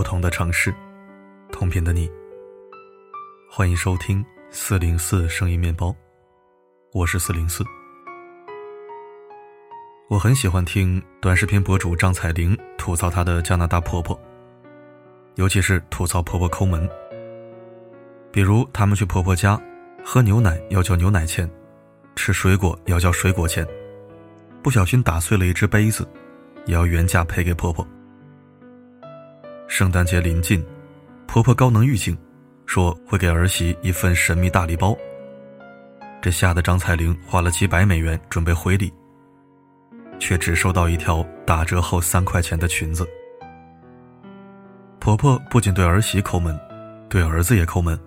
不同的城市，同频的你。欢迎收听四零四声音面包，我是四零四。我很喜欢听短视频博主张彩玲吐槽她的加拿大婆婆，尤其是吐槽婆婆抠门。比如他们去婆婆家喝牛奶要交牛奶钱，吃水果要交水果钱，不小心打碎了一只杯子，也要原价赔给婆婆。圣诞节临近，婆婆高能预警，说会给儿媳一份神秘大礼包。这吓得张彩玲花了几百美元准备回礼，却只收到一条打折后三块钱的裙子。婆婆不仅对儿媳抠门，对儿子也抠门。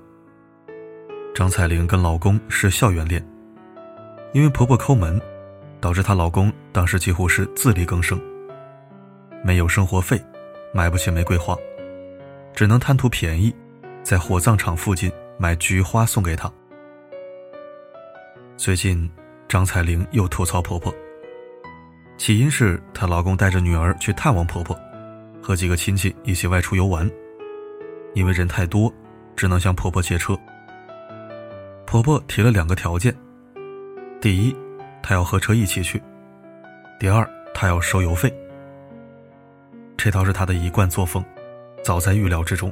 张彩玲跟老公是校园恋，因为婆婆抠门，导致她老公当时几乎是自力更生，没有生活费，买不起玫瑰花，只能贪图便宜，在火葬场附近买菊花送给她。最近，张彩玲又吐槽婆婆，起因是她老公带着女儿去探望婆婆，和几个亲戚一起外出游玩，因为人太多，只能向婆婆借车。婆婆提了两个条件：第一，她要和车一起去；第二，她要收油费。这倒是她的一贯作风，早在预料之中。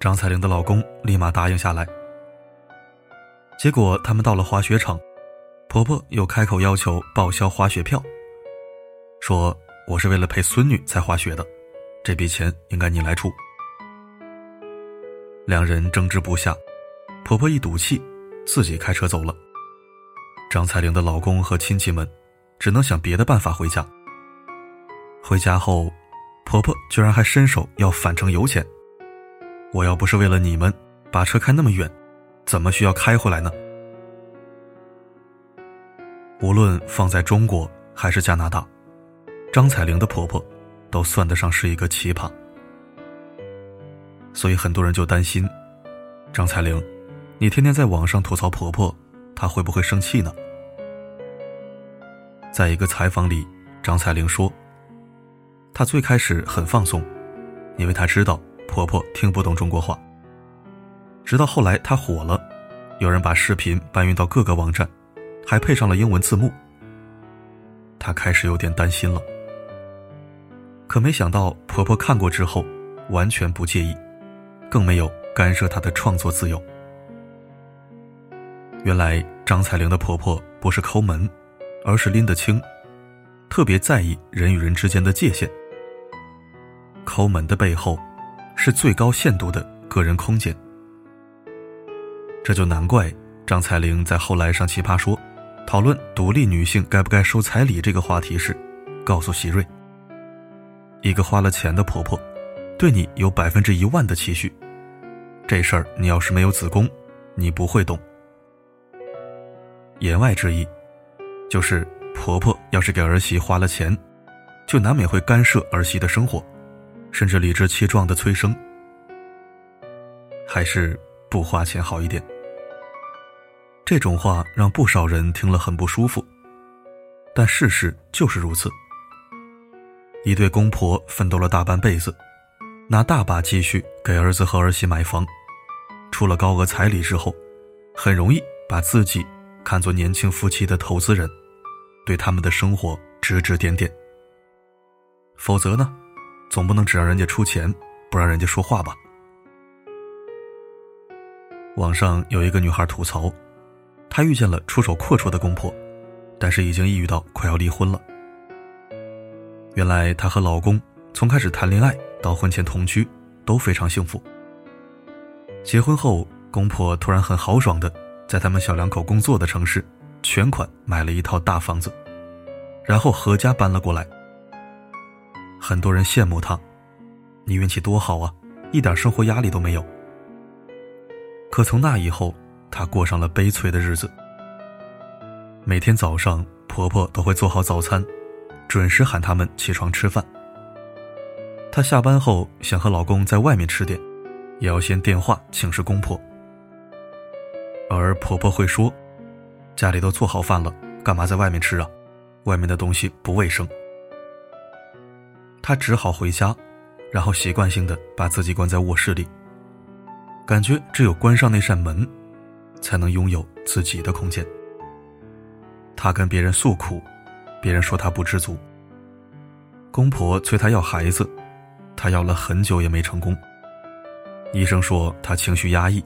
张彩玲的老公立马答应下来。结果他们到了滑雪场，婆婆又开口要求报销滑雪票，说：“我是为了陪孙女才滑雪的，这笔钱应该你来出。”两人争执不下。婆婆一赌气，自己开车走了。张彩玲的老公和亲戚们只能想别的办法回家。回家后，婆婆居然还伸手要返程油钱。我要不是为了你们把车开那么远，怎么需要开回来呢？无论放在中国还是加拿大，张彩玲的婆婆都算得上是一个奇葩。所以很多人就担心张彩玲。你天天在网上吐槽婆婆，她会不会生气呢？在一个采访里，张彩玲说：“她最开始很放松，因为她知道婆婆听不懂中国话。直到后来她火了，有人把视频搬运到各个网站，还配上了英文字幕，她开始有点担心了。可没想到婆婆看过之后，完全不介意，更没有干涉她的创作自由。”原来张彩玲的婆婆不是抠门，而是拎得清，特别在意人与人之间的界限。抠门的背后，是最高限度的个人空间。这就难怪张彩玲在后来上《奇葩说》，讨论独立女性该不该收彩礼这个话题时，告诉席瑞：“一个花了钱的婆婆，对你有百分之一万的期许，这事儿你要是没有子宫，你不会懂。”言外之意，就是婆婆要是给儿媳花了钱，就难免会干涉儿媳的生活，甚至理直气壮的催生。还是不花钱好一点。这种话让不少人听了很不舒服，但事实就是如此。一对公婆奋斗了大半辈子，拿大把积蓄给儿子和儿媳买房，出了高额彩礼之后，很容易把自己。看作年轻夫妻的投资人，对他们的生活指指点点。否则呢，总不能只让人家出钱，不让人家说话吧？网上有一个女孩吐槽，她遇见了出手阔绰的公婆，但是已经抑郁到快要离婚了。原来她和老公从开始谈恋爱到婚前同居都非常幸福。结婚后，公婆突然很豪爽的。在他们小两口工作的城市，全款买了一套大房子，然后合家搬了过来。很多人羡慕他，你运气多好啊，一点生活压力都没有。可从那以后，她过上了悲催的日子。每天早上，婆婆都会做好早餐，准时喊他们起床吃饭。她下班后想和老公在外面吃点，也要先电话请示公婆。而婆婆会说：“家里都做好饭了，干嘛在外面吃啊？外面的东西不卫生。”她只好回家，然后习惯性的把自己关在卧室里，感觉只有关上那扇门，才能拥有自己的空间。她跟别人诉苦，别人说她不知足。公婆催她要孩子，她要了很久也没成功。医生说她情绪压抑，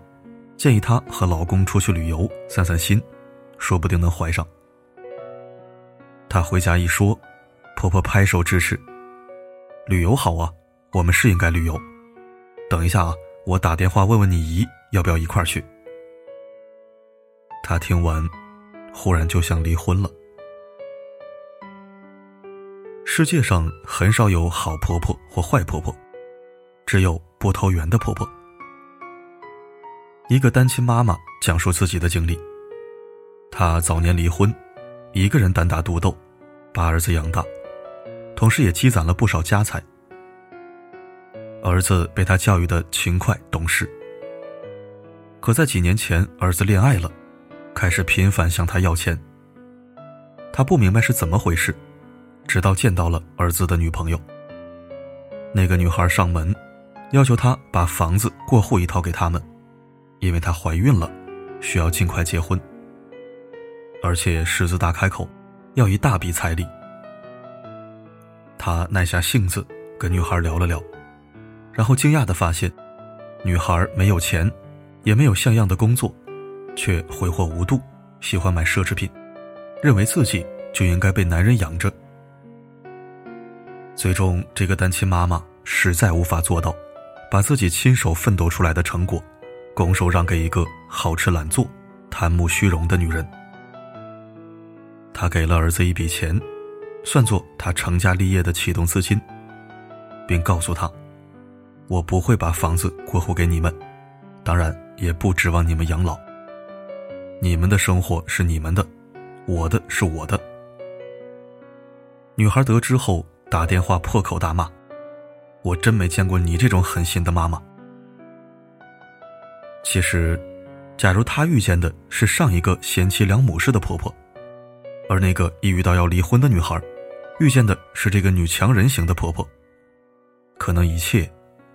建议她和老公出去旅游散散心，说不定能怀上。她回家一说，婆婆拍手支持。旅游好啊，我们是应该旅游。等一下啊，我打电话问问你姨要不要一块儿去。她听完，忽然就想离婚了。世界上很少有好婆婆或坏婆婆，只有不投缘的婆婆。一个单亲妈妈讲述自己的经历：她早年离婚，一个人单打独斗，把儿子养大，同时也积攒了不少家财。儿子被她教育的勤快懂事，可在几年前，儿子恋爱了，开始频繁向她要钱。她不明白是怎么回事。直到见到了儿子的女朋友，那个女孩上门，要求他把房子过户一套给他们，因为她怀孕了，需要尽快结婚，而且狮子大开口，要一大笔彩礼。他耐下性子跟女孩聊了聊，然后惊讶的发现，女孩没有钱，也没有像样的工作，却挥霍无度，喜欢买奢侈品，认为自己就应该被男人养着。最终，这个单亲妈妈实在无法做到，把自己亲手奋斗出来的成果，拱手让给一个好吃懒做、贪慕虚荣的女人。她给了儿子一笔钱，算作他成家立业的启动资金，并告诉他：“我不会把房子过户给你们，当然也不指望你们养老。你们的生活是你们的，我的是我的。”女孩得知后。打电话破口大骂：“我真没见过你这种狠心的妈妈。”其实，假如她遇见的是上一个贤妻良母式的婆婆，而那个一遇到要离婚的女孩，遇见的是这个女强人型的婆婆，可能一切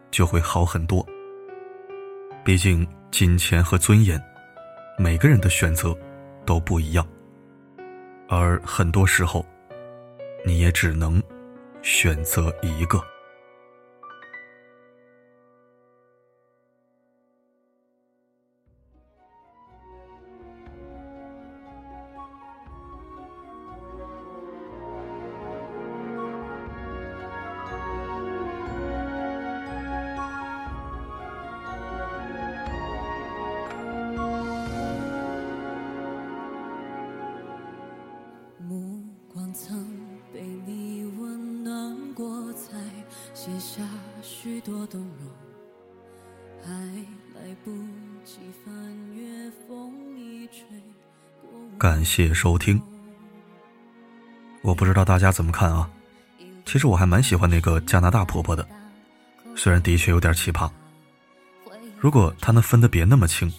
就会好很多。毕竟，金钱和尊严，每个人的选择都不一样，而很多时候，你也只能。选择一个。感谢收听。我不知道大家怎么看啊？其实我还蛮喜欢那个加拿大婆婆的，虽然的确有点奇葩。如果她能分的别那么清，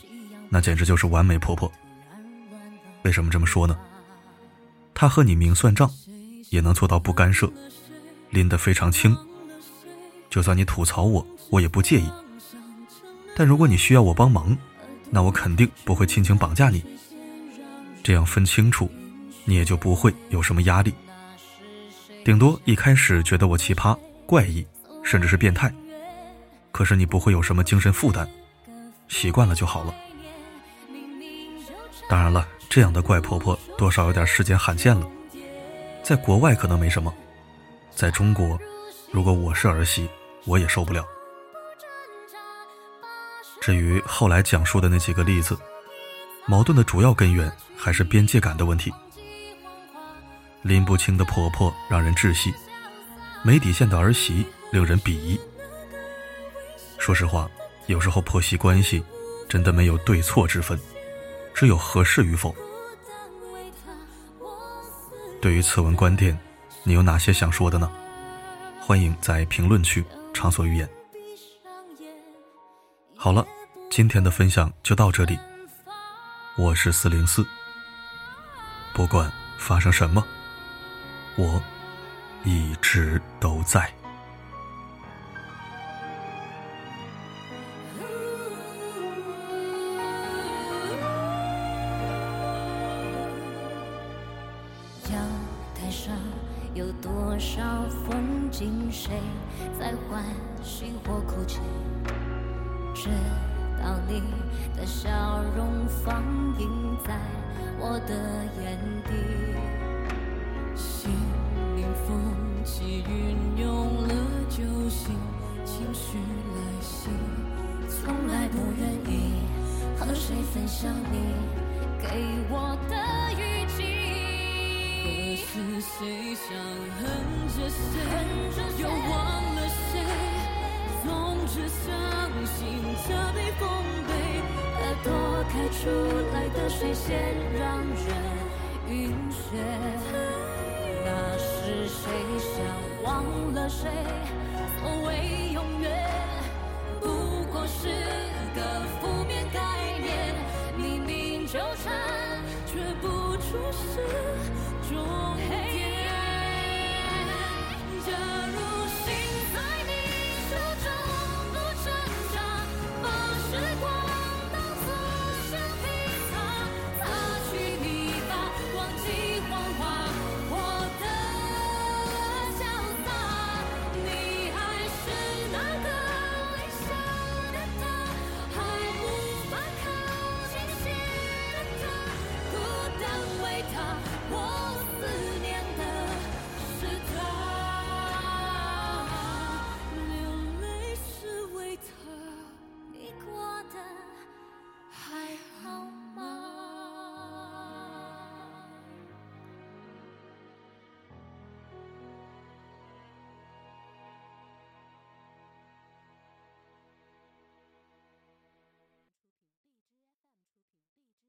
那简直就是完美婆婆。为什么这么说呢？她和你明算账，也能做到不干涉，拎得非常轻。就算你吐槽我，我也不介意。但如果你需要我帮忙，那我肯定不会亲情绑架你。这样分清楚，你也就不会有什么压力。顶多一开始觉得我奇葩、怪异，甚至是变态，可是你不会有什么精神负担，习惯了就好了。当然了，这样的怪婆婆多少有点世间罕见了，在国外可能没什么，在中国，如果我是儿媳，我也受不了。至于后来讲述的那几个例子。矛盾的主要根源还是边界感的问题。拎不清的婆婆让人窒息，没底线的儿媳令人鄙夷。说实话，有时候婆媳关系真的没有对错之分，只有合适与否。对于此文观点，你有哪些想说的呢？欢迎在评论区畅所欲言。好了，今天的分享就到这里。我是四零四，不管发生什么，我一直都在。阳台上。有多少风景，谁在欢喜或哭泣？直到你的笑容放映在我的眼底，心灵风起云涌了就行，情绪来袭，从来不愿意和谁分享你给我的。是谁想恨着谁，又忘了谁，总之相信这杯风杯，他躲开出来的水仙，让人晕眩。那是谁想忘了谁，所谓永远不过是个负面概念，明明纠缠却不出事。如黑。